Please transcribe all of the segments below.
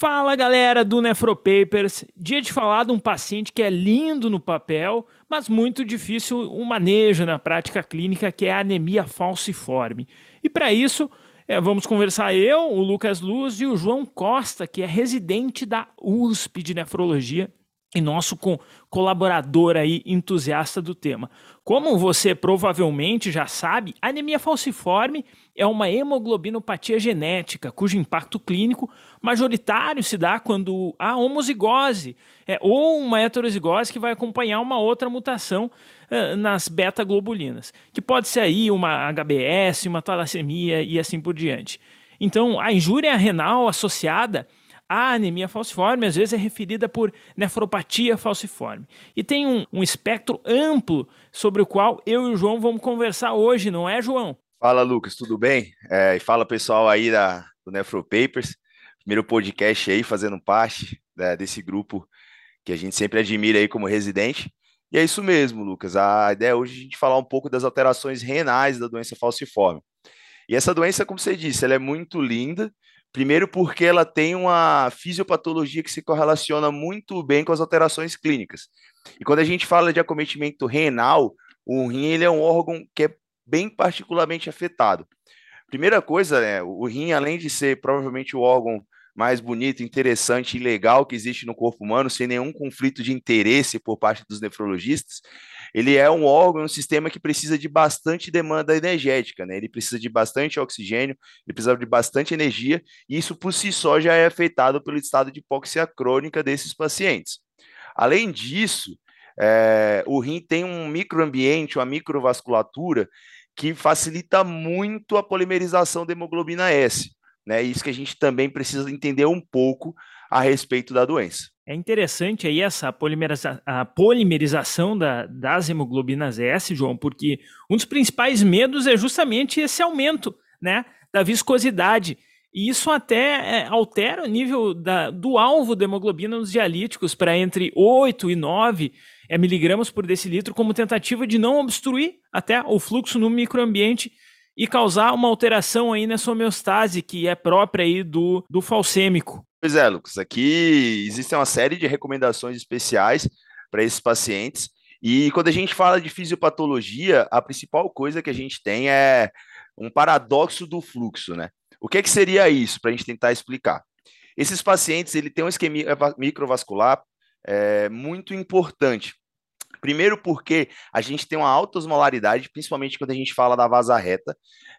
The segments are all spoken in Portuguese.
Fala galera do Nefropapers, dia de falar de um paciente que é lindo no papel, mas muito difícil o manejo na prática clínica, que é a anemia falciforme. E para isso, é, vamos conversar eu, o Lucas Luz e o João Costa, que é residente da USP de Nefrologia e nosso co colaborador aí entusiasta do tema. Como você provavelmente já sabe, anemia falciforme é uma hemoglobinopatia genética cujo impacto clínico majoritário se dá quando há homozigose é, ou uma heterozigose que vai acompanhar uma outra mutação uh, nas beta-globulinas, que pode ser aí uma HBS, uma talassemia e assim por diante. Então, a injúria renal associada a anemia falciforme às vezes é referida por nefropatia falciforme. E tem um, um espectro amplo sobre o qual eu e o João vamos conversar hoje, não é, João? Fala, Lucas, tudo bem? É, e fala, pessoal aí da, do Nefropapers, primeiro podcast aí, fazendo parte né, desse grupo que a gente sempre admira aí como residente. E é isso mesmo, Lucas. A ideia hoje é a gente falar um pouco das alterações renais da doença falciforme. E essa doença, como você disse, ela é muito linda, Primeiro, porque ela tem uma fisiopatologia que se correlaciona muito bem com as alterações clínicas. E quando a gente fala de acometimento renal, o rim ele é um órgão que é bem particularmente afetado. Primeira coisa, né, o rim, além de ser provavelmente o órgão mais bonito, interessante e legal que existe no corpo humano, sem nenhum conflito de interesse por parte dos nefrologistas, ele é um órgão, um sistema que precisa de bastante demanda energética, né? Ele precisa de bastante oxigênio, ele precisa de bastante energia, e isso por si só já é afetado pelo estado de hipóxia crônica desses pacientes. Além disso, é, o rim tem um microambiente, uma microvasculatura que facilita muito a polimerização da hemoglobina S. Né? Isso que a gente também precisa entender um pouco a respeito da doença. É interessante aí essa polimeriza a polimerização da, das hemoglobinas S, João, porque um dos principais medos é justamente esse aumento né, da viscosidade. E isso até é, altera o nível da, do alvo da hemoglobina nos dialíticos para entre 8 e 9 é, miligramas por decilitro, como tentativa de não obstruir até o fluxo no microambiente e causar uma alteração aí nessa homeostase que é própria aí do, do falcêmico. Pois é, Lucas, aqui existem uma série de recomendações especiais para esses pacientes. E quando a gente fala de fisiopatologia, a principal coisa que a gente tem é um paradoxo do fluxo, né? O que, é que seria isso, para a gente tentar explicar? Esses pacientes, ele tem um esquema microvascular é, muito importante. Primeiro porque a gente tem uma alta osmolaridade, principalmente quando a gente fala da vaza reta,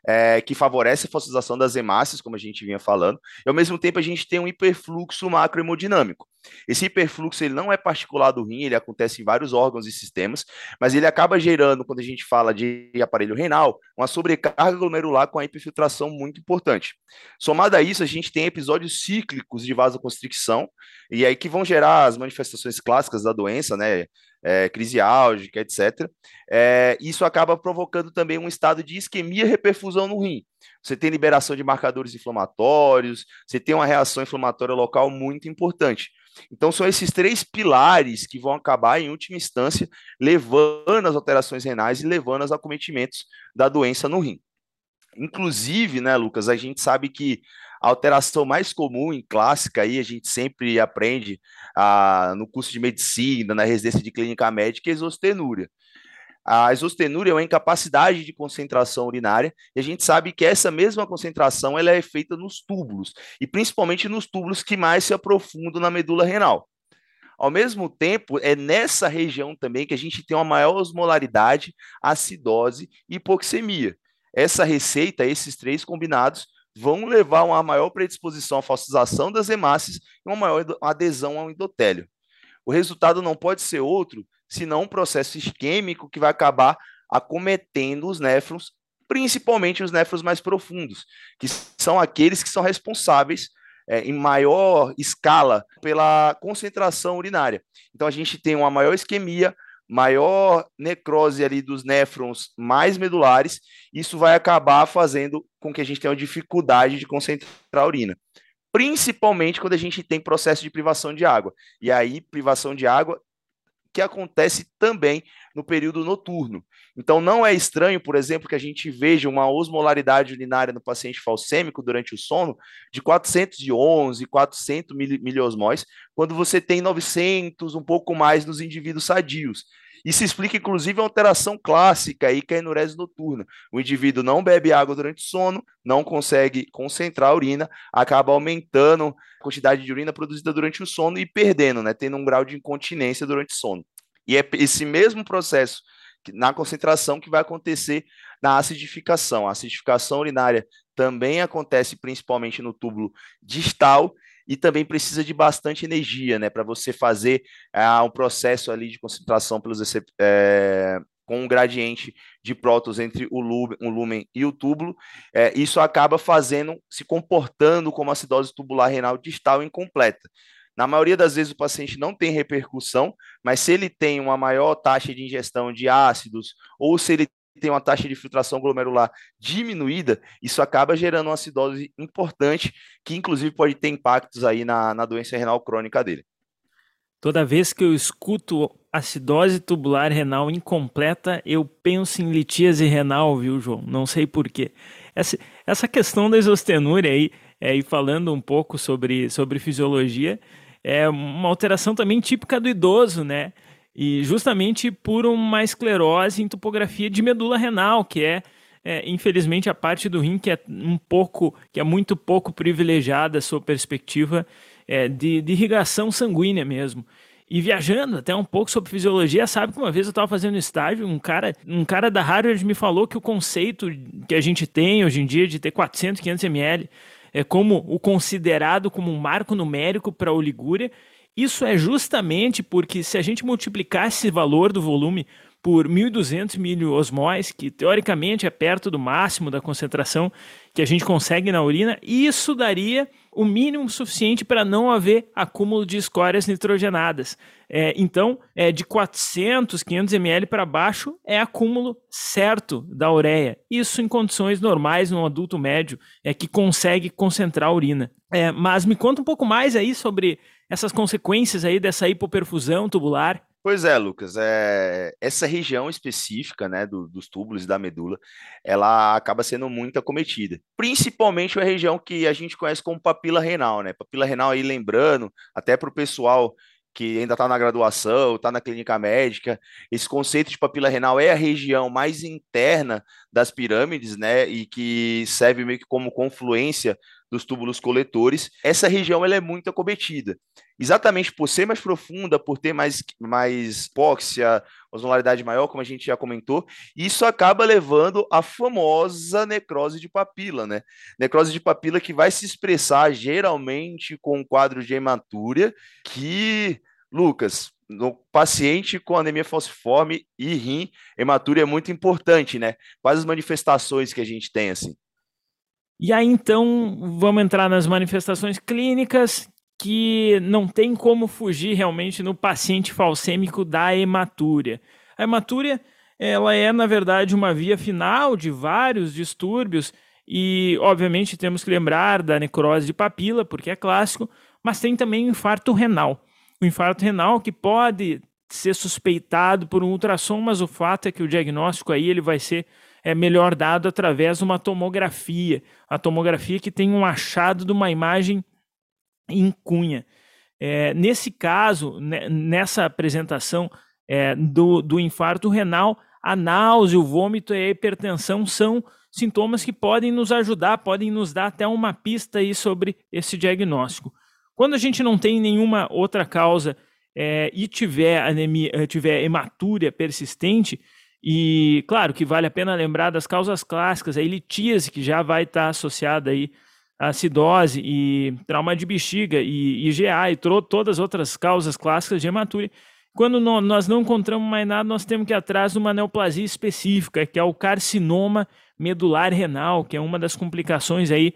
é, que favorece a fossilização das hemácias, como a gente vinha falando, e ao mesmo tempo a gente tem um hiperfluxo macrohemodinâmico. Esse hiperfluxo ele não é particular do rim, ele acontece em vários órgãos e sistemas, mas ele acaba gerando, quando a gente fala de aparelho renal, uma sobrecarga glomerular com a hiperfiltração muito importante. Somado a isso, a gente tem episódios cíclicos de vasoconstricção, e aí que vão gerar as manifestações clássicas da doença, né? é, crise álgica, etc. É, isso acaba provocando também um estado de isquemia e reperfusão no rim. Você tem liberação de marcadores inflamatórios, você tem uma reação inflamatória local muito importante. Então, são esses três pilares que vão acabar, em última instância, levando as alterações renais e levando aos acometimentos da doença no rim. Inclusive, né, Lucas, a gente sabe que a alteração mais comum em clássica aí, a gente sempre aprende ah, no curso de medicina, na residência de clínica médica, é exostenúria. A exostenúria é uma incapacidade de concentração urinária e a gente sabe que essa mesma concentração ela é feita nos túbulos e principalmente nos túbulos que mais se aprofundam na medula renal. Ao mesmo tempo, é nessa região também que a gente tem uma maior osmolaridade, acidose e hipoxemia. Essa receita, esses três combinados, vão levar a uma maior predisposição à fossilização das hemácias e uma maior adesão ao endotélio. O resultado não pode ser outro senão um processo isquêmico que vai acabar acometendo os néfrons, principalmente os néfrons mais profundos, que são aqueles que são responsáveis é, em maior escala pela concentração urinária. Então a gente tem uma maior isquemia, maior necrose ali dos néfrons mais medulares, isso vai acabar fazendo com que a gente tenha uma dificuldade de concentrar a urina. Principalmente quando a gente tem processo de privação de água. E aí, privação de água que acontece também no período noturno. Então, não é estranho, por exemplo, que a gente veja uma osmolaridade urinária no paciente falcêmico durante o sono de 411, 400 miliosmóis, quando você tem 900, um pouco mais nos indivíduos sadios. Isso explica, inclusive, a alteração clássica aí, que é a enurese noturna. O indivíduo não bebe água durante o sono, não consegue concentrar a urina, acaba aumentando a quantidade de urina produzida durante o sono e perdendo, né, tendo um grau de incontinência durante o sono. E é esse mesmo processo na concentração que vai acontecer na acidificação. A acidificação urinária também acontece principalmente no túbulo distal e também precisa de bastante energia, né, para você fazer uh, um processo ali de concentração pelos é, com um gradiente de prótons entre o lumen, o lumen e o túbulo, é, isso acaba fazendo, se comportando como acidose tubular renal distal incompleta. Na maioria das vezes o paciente não tem repercussão, mas se ele tem uma maior taxa de ingestão de ácidos ou se ele tem uma taxa de filtração glomerular diminuída, isso acaba gerando uma acidose importante, que inclusive pode ter impactos aí na, na doença renal crônica dele. Toda vez que eu escuto acidose tubular renal incompleta, eu penso em litíase renal, viu, João? Não sei porquê. Essa, essa questão da isostenúria aí, é, e falando um pouco sobre, sobre fisiologia, é uma alteração também típica do idoso, né? E justamente por uma esclerose em topografia de medula renal, que é, é, infelizmente a parte do rim que é um pouco, que é muito pouco privilegiada a sua perspectiva é, de, de irrigação sanguínea mesmo. E viajando até um pouco sobre fisiologia, sabe que uma vez eu estava fazendo estágio, um cara, um cara da Harvard me falou que o conceito que a gente tem hoje em dia de ter 400, 500 ml é como o considerado como um marco numérico para a oligúria isso é justamente porque se a gente multiplicar esse valor do volume por 1.200 miliosmóis, que teoricamente é perto do máximo da concentração que a gente consegue na urina, isso daria o mínimo suficiente para não haver acúmulo de escórias nitrogenadas. É, então, é, de 400, 500 ml para baixo é acúmulo certo da ureia. Isso em condições normais no adulto médio é que consegue concentrar a urina. É, mas me conta um pouco mais aí sobre essas consequências aí dessa hipoperfusão tubular? Pois é, Lucas, é, essa região específica né, do, dos túbulos e da medula, ela acaba sendo muito acometida. Principalmente a região que a gente conhece como papila renal, né? Papila renal aí, lembrando, até para o pessoal que ainda está na graduação, está na clínica médica, esse conceito de papila renal é a região mais interna das pirâmides, né? E que serve meio que como confluência dos túbulos coletores, essa região ela é muito acometida. Exatamente por ser mais profunda, por ter mais, mais hipóxia, osmolaridade maior, como a gente já comentou, isso acaba levando à famosa necrose de papila, né? Necrose de papila que vai se expressar geralmente com um quadro de hematúria, que, Lucas, no paciente com anemia falciforme e rim, hematúria é muito importante, né? Quais as manifestações que a gente tem assim? E aí então vamos entrar nas manifestações clínicas que não tem como fugir realmente no paciente falcêmico da hematúria. A hematúria ela é na verdade uma via final de vários distúrbios e obviamente temos que lembrar da necrose de papila porque é clássico, mas tem também o infarto renal. O infarto renal que pode ser suspeitado por um ultrassom, mas o fato é que o diagnóstico aí ele vai ser é melhor dado através de uma tomografia. A tomografia que tem um achado de uma imagem em cunha. É, nesse caso, né, nessa apresentação é, do, do infarto renal, a náusea, o vômito e a hipertensão são sintomas que podem nos ajudar, podem nos dar até uma pista aí sobre esse diagnóstico. Quando a gente não tem nenhuma outra causa é, e tiver anemia, tiver hematúria persistente, e claro que vale a pena lembrar das causas clássicas, a litíase, que já vai estar associada aí a acidose e trauma de bexiga e IgA e todas as outras causas clássicas de hematúria. Quando no, nós não encontramos mais nada, nós temos que ir atrás de uma neoplasia específica, que é o carcinoma medular renal, que é uma das complicações aí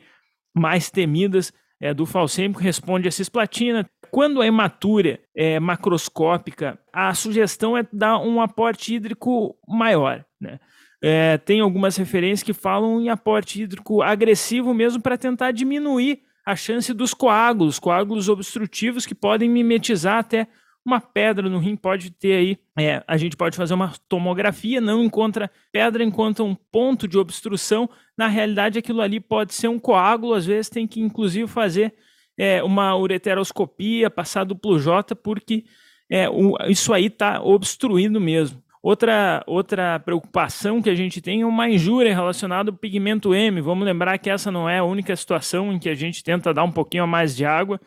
mais temidas é, do falcêmico, responde a cisplatina. Quando a hematúria é macroscópica, a sugestão é dar um aporte hídrico maior. Né? É, tem algumas referências que falam em aporte hídrico agressivo mesmo para tentar diminuir a chance dos coágulos, coágulos obstrutivos que podem mimetizar até uma pedra no rim pode ter aí, é, a gente pode fazer uma tomografia, não encontra pedra, encontra um ponto de obstrução. Na realidade, aquilo ali pode ser um coágulo, às vezes tem que inclusive fazer é, uma ureteroscopia, passar duplo J, porque é, o, isso aí está obstruindo mesmo. Outra, outra preocupação que a gente tem é uma injúria relacionada ao pigmento M. Vamos lembrar que essa não é a única situação em que a gente tenta dar um pouquinho a mais de água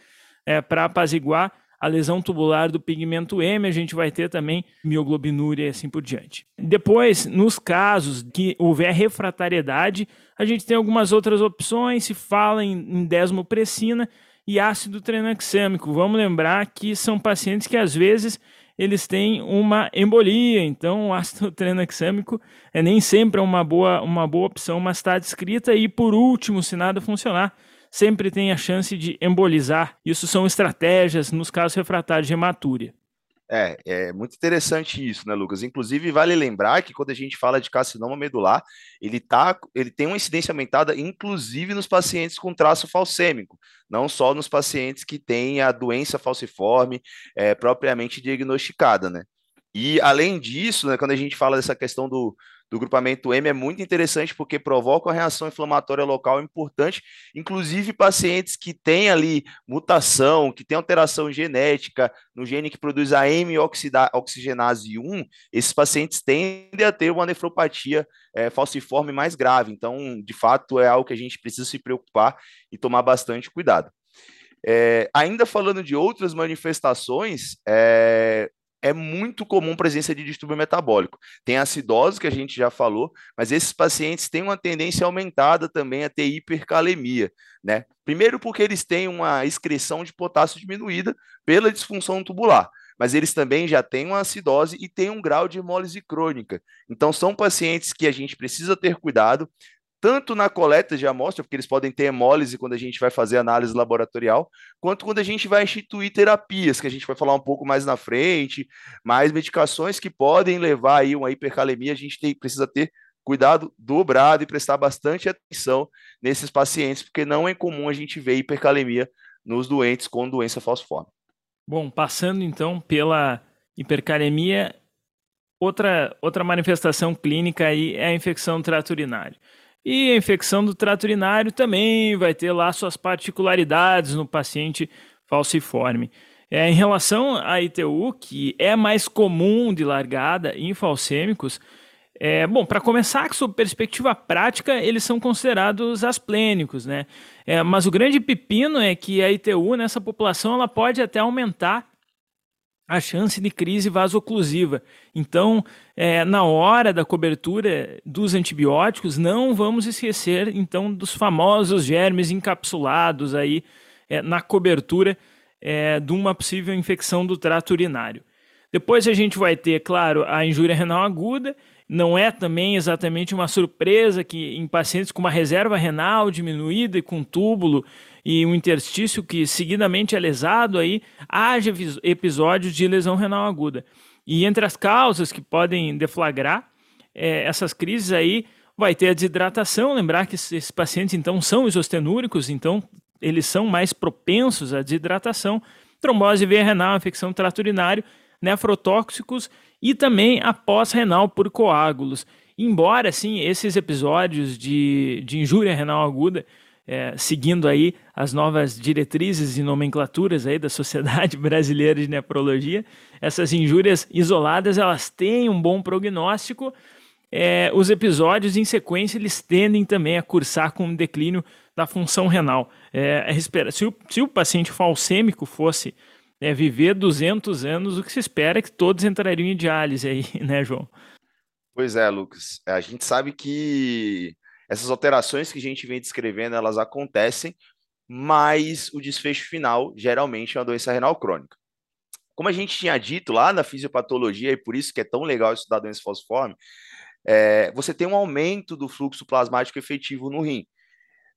é, para apaziguar a lesão tubular do pigmento M, a gente vai ter também mioglobinúria e assim por diante. Depois, nos casos que houver refratariedade, a gente tem algumas outras opções, se fala em, em desmopressina e ácido tranexâmico. Vamos lembrar que são pacientes que às vezes eles têm uma embolia. Então, o ácido tranexâmico é nem sempre uma boa, uma boa opção, mas está descrita. E por último, se nada funcionar, sempre tem a chance de embolizar. Isso são estratégias nos casos refratários de hematúria. É, é muito interessante isso, né, Lucas? Inclusive, vale lembrar que quando a gente fala de carcinoma medular, ele, tá, ele tem uma incidência aumentada, inclusive nos pacientes com traço falcêmico, não só nos pacientes que têm a doença falciforme é, propriamente diagnosticada, né? E além disso, né, quando a gente fala dessa questão do, do grupamento M é muito interessante porque provoca uma reação inflamatória local importante, inclusive pacientes que têm ali mutação, que têm alteração genética no gene que produz a M-oxigenase 1, esses pacientes tendem a ter uma nefropatia é, falciforme mais grave. Então, de fato, é algo que a gente precisa se preocupar e tomar bastante cuidado. É, ainda falando de outras manifestações, é, é muito comum presença de distúrbio metabólico. Tem acidose, que a gente já falou, mas esses pacientes têm uma tendência aumentada também a ter hipercalemia, né? Primeiro porque eles têm uma excreção de potássio diminuída pela disfunção tubular, mas eles também já têm uma acidose e têm um grau de hemólise crônica. Então são pacientes que a gente precisa ter cuidado, tanto na coleta de amostra, porque eles podem ter hemólise quando a gente vai fazer análise laboratorial, quanto quando a gente vai instituir terapias, que a gente vai falar um pouco mais na frente, mais medicações que podem levar aí uma hipercalemia, a gente tem, precisa ter cuidado dobrado e prestar bastante atenção nesses pacientes, porque não é comum a gente ver hipercalemia nos doentes com doença falciforme. Bom, passando então pela hipercalemia, outra, outra manifestação clínica aí é a infecção trato urinário. E a infecção do trato urinário também vai ter lá suas particularidades no paciente falciforme. É, em relação à ITU, que é mais comum de largada em falcêmicos, é, bom, para começar, sob perspectiva prática, eles são considerados asplênicos, né? É, mas o grande pepino é que a ITU nessa população ela pode até aumentar a chance de crise vasoclusiva. Então, é, na hora da cobertura dos antibióticos, não vamos esquecer então dos famosos germes encapsulados aí é, na cobertura é, de uma possível infecção do trato urinário. Depois a gente vai ter, claro, a injúria renal aguda. Não é também exatamente uma surpresa que em pacientes com uma reserva renal diminuída e com túbulo e um interstício que seguidamente é lesado, aí haja episódios de lesão renal aguda. E entre as causas que podem deflagrar é, essas crises aí, vai ter a desidratação. Lembrar que esses pacientes, então, são isostenúricos, então eles são mais propensos à desidratação. Trombose veia renal, infecção trato urinário, nefrotóxicos e também a pós-renal por coágulos. Embora, sim, esses episódios de, de injúria renal aguda é, seguindo aí as novas diretrizes e nomenclaturas aí da Sociedade Brasileira de Nefrologia. Essas injúrias isoladas, elas têm um bom prognóstico. É, os episódios em sequência, eles tendem também a cursar com um declínio da função renal. É, se, o, se o paciente falcêmico fosse é, viver 200 anos, o que se espera é que todos entrariam em diálise aí, né, João? Pois é, Lucas. A gente sabe que essas alterações que a gente vem descrevendo, elas acontecem, mas o desfecho final geralmente é uma doença renal crônica. Como a gente tinha dito lá na fisiopatologia, e por isso que é tão legal estudar doença falciforme, é, você tem um aumento do fluxo plasmático efetivo no rim.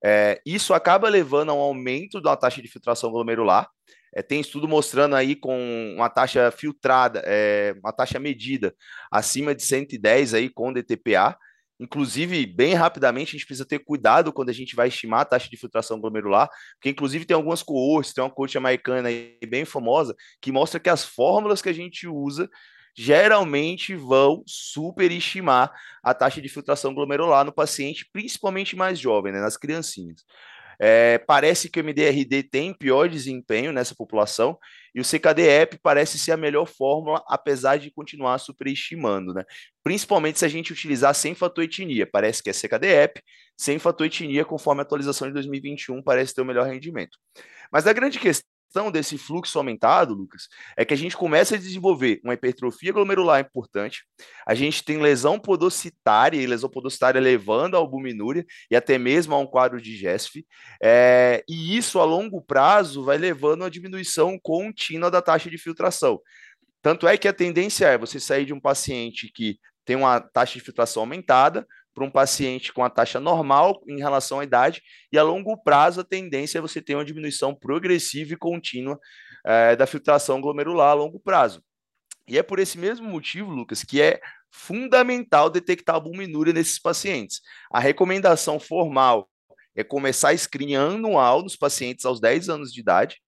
É, isso acaba levando a um aumento da taxa de filtração glomerular. É, tem estudo mostrando aí com uma taxa filtrada, é, uma taxa medida acima de 110 aí com DTPA, Inclusive, bem rapidamente, a gente precisa ter cuidado quando a gente vai estimar a taxa de filtração glomerular, porque inclusive tem algumas coortes, tem uma coorte americana aí bem famosa, que mostra que as fórmulas que a gente usa geralmente vão superestimar a taxa de filtração glomerular no paciente, principalmente mais jovem, né, nas criancinhas. É, parece que o MDRD tem pior desempenho nessa população e o CKD-EP parece ser a melhor fórmula, apesar de continuar superestimando, né? Principalmente se a gente utilizar sem fator etnia. Parece que é CKD-EP, sem fator etnia, conforme a atualização de 2021, parece ter o melhor rendimento. Mas a grande questão questão desse fluxo aumentado, Lucas, é que a gente começa a desenvolver uma hipertrofia glomerular importante, a gente tem lesão podocitária, e lesão podocitária levando a albuminúria e até mesmo a um quadro de GESF, é, e isso a longo prazo vai levando a diminuição contínua da taxa de filtração. Tanto é que a tendência é você sair de um paciente que tem uma taxa de filtração aumentada para um paciente com a taxa normal em relação à idade, e a longo prazo a tendência é você ter uma diminuição progressiva e contínua é, da filtração glomerular a longo prazo. E é por esse mesmo motivo, Lucas, que é fundamental detectar a albuminúria nesses pacientes. A recomendação formal é começar a screening anual nos pacientes aos 10 anos de idade,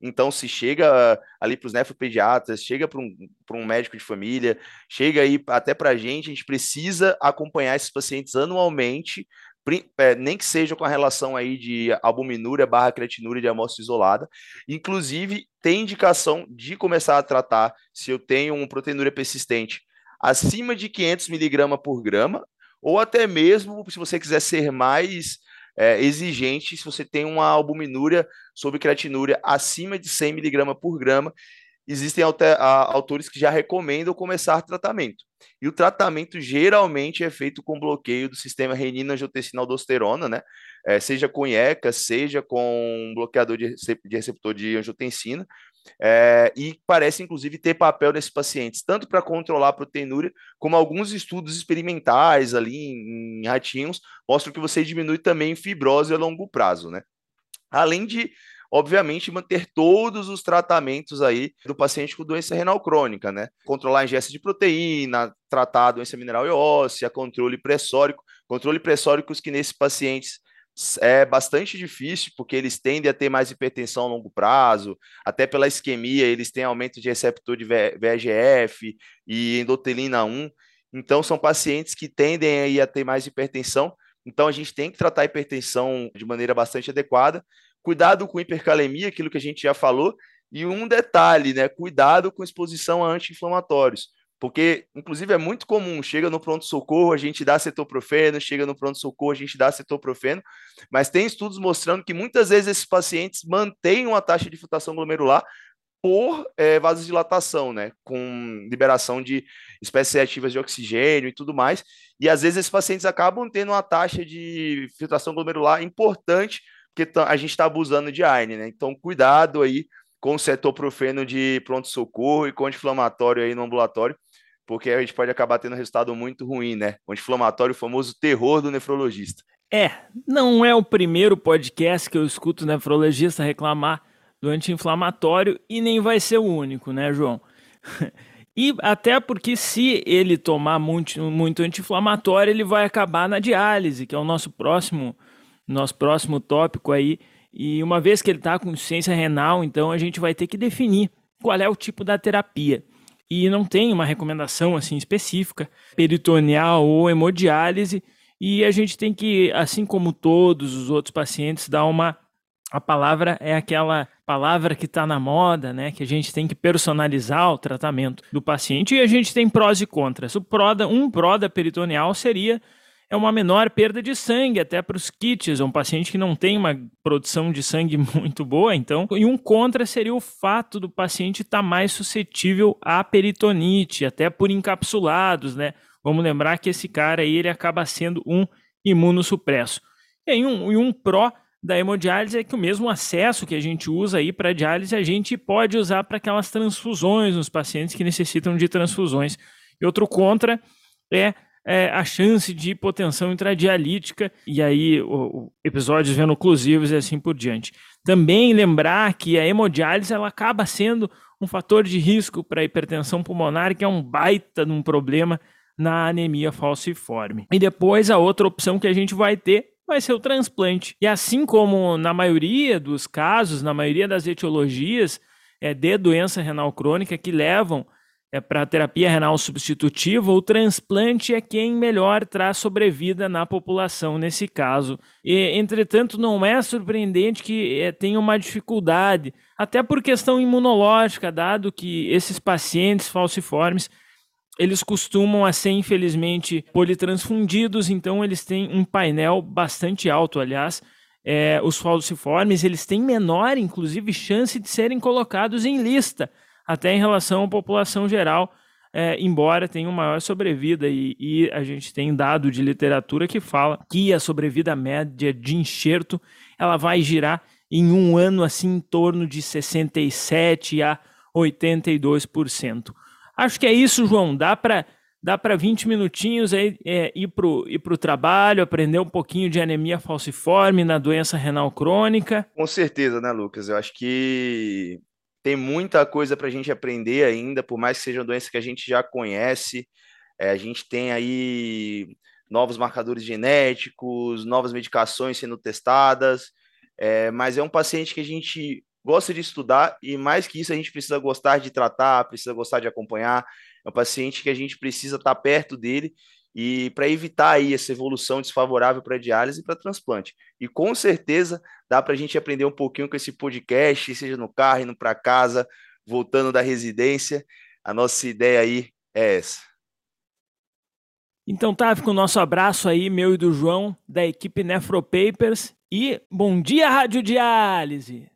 então, se chega ali para os nefropediatras, chega para um, um médico de família, chega aí até para a gente, a gente precisa acompanhar esses pacientes anualmente, é, nem que seja com a relação aí de albuminúria barra creatinúria de amostra isolada. Inclusive, tem indicação de começar a tratar se eu tenho uma proteinúria persistente acima de 500 miligramas por grama, ou até mesmo, se você quiser ser mais é, exigente se você tem uma albuminúria sobre creatinúria acima de 100 mg por grama. Existem autores que já recomendam começar tratamento. E o tratamento geralmente é feito com bloqueio do sistema renina-angiotensina-aldosterona, né? É, seja com IECA, seja com bloqueador de receptor de angiotensina, é, e parece, inclusive, ter papel nesses pacientes, tanto para controlar a proteinúria, como alguns estudos experimentais ali em, em ratinhos mostram que você diminui também fibrose a longo prazo, né? Além de obviamente, manter todos os tratamentos aí do paciente com doença renal crônica, né? Controlar a ingesta de proteína, tratar a doença mineral e óssea, controle pressórico, controle pressóricos que nesses pacientes é bastante difícil, porque eles tendem a ter mais hipertensão a longo prazo, até pela isquemia, eles têm aumento de receptor de VEGF e endotelina 1. Então, são pacientes que tendem a ter mais hipertensão. Então, a gente tem que tratar a hipertensão de maneira bastante adequada. Cuidado com hipercalemia, aquilo que a gente já falou. E um detalhe, né? Cuidado com exposição a anti-inflamatórios. Porque, inclusive, é muito comum, chega no pronto-socorro, a gente dá cetoprofeno, chega no pronto-socorro, a gente dá cetoprofeno, mas tem estudos mostrando que muitas vezes esses pacientes mantêm uma taxa de filtração glomerular por é, vasodilatação, né, com liberação de espécies ativas de oxigênio e tudo mais, e às vezes esses pacientes acabam tendo uma taxa de filtração glomerular importante, porque a gente está abusando de ARN, né, então cuidado aí com cetoprofeno de pronto-socorro e com anti-inflamatório aí no ambulatório, porque a gente pode acabar tendo um resultado muito ruim, né? O anti-inflamatório, o famoso terror do nefrologista. É, não é o primeiro podcast que eu escuto o nefrologista reclamar do anti-inflamatório e nem vai ser o único, né, João? E até porque se ele tomar muito, muito anti-inflamatório, ele vai acabar na diálise, que é o nosso próximo, nosso próximo tópico aí. E uma vez que ele está com insuficiência renal, então a gente vai ter que definir qual é o tipo da terapia e não tem uma recomendação assim específica, peritoneal ou hemodiálise, e a gente tem que, assim como todos os outros pacientes, dar uma a palavra é aquela palavra que está na moda, né? Que a gente tem que personalizar o tratamento do paciente e a gente tem prós e contras. O pró da, um pró da peritoneal seria é uma menor perda de sangue, até para os kits. É um paciente que não tem uma produção de sangue muito boa, então. E um contra seria o fato do paciente estar tá mais suscetível à peritonite, até por encapsulados, né? Vamos lembrar que esse cara aí ele acaba sendo um imunossupresso. E um, e um pró da hemodiálise é que o mesmo acesso que a gente usa aí para diálise a gente pode usar para aquelas transfusões nos pacientes que necessitam de transfusões. E outro contra é é, a chance de hipotensão intradialítica e aí o, o, episódios venoclusivos e assim por diante. Também lembrar que a hemodiálise ela acaba sendo um fator de risco para a hipertensão pulmonar, que é um baita de um problema na anemia falciforme. E depois a outra opção que a gente vai ter vai ser o transplante. E assim como na maioria dos casos, na maioria das etiologias é, de doença renal crônica que levam é, para terapia renal substitutiva, o transplante é quem melhor traz sobrevida na população nesse caso. E, entretanto, não é surpreendente que é, tenha uma dificuldade, até por questão imunológica, dado que esses pacientes falciformes eles costumam a ser, infelizmente, politransfundidos, então eles têm um painel bastante alto, aliás. É, os falciformes, eles têm menor, inclusive, chance de serem colocados em lista, até em relação à população geral, é, embora tenham maior sobrevida, e, e, a gente tem dado de literatura que fala que a sobrevida média de enxerto, ela vai girar em um ano, assim, em torno de 67% a 82%. Acho que é isso, João. Dá para dá para 20 minutinhos aí é, ir para o trabalho, aprender um pouquinho de anemia falciforme na doença renal crônica. Com certeza, né, Lucas? Eu acho que tem muita coisa para a gente aprender ainda, por mais que seja uma doença que a gente já conhece. É, a gente tem aí novos marcadores genéticos, novas medicações sendo testadas, é, mas é um paciente que a gente gosta de estudar e mais que isso a gente precisa gostar de tratar, precisa gostar de acompanhar. É um paciente que a gente precisa estar perto dele e para evitar aí essa evolução desfavorável para diálise e para transplante. E com certeza dá para a gente aprender um pouquinho com esse podcast, seja no carro, indo para casa, voltando da residência. A nossa ideia aí é essa. Então tá, fica o nosso abraço aí, meu e do João, da equipe Nefropapers. E bom dia, Rádio Diálise!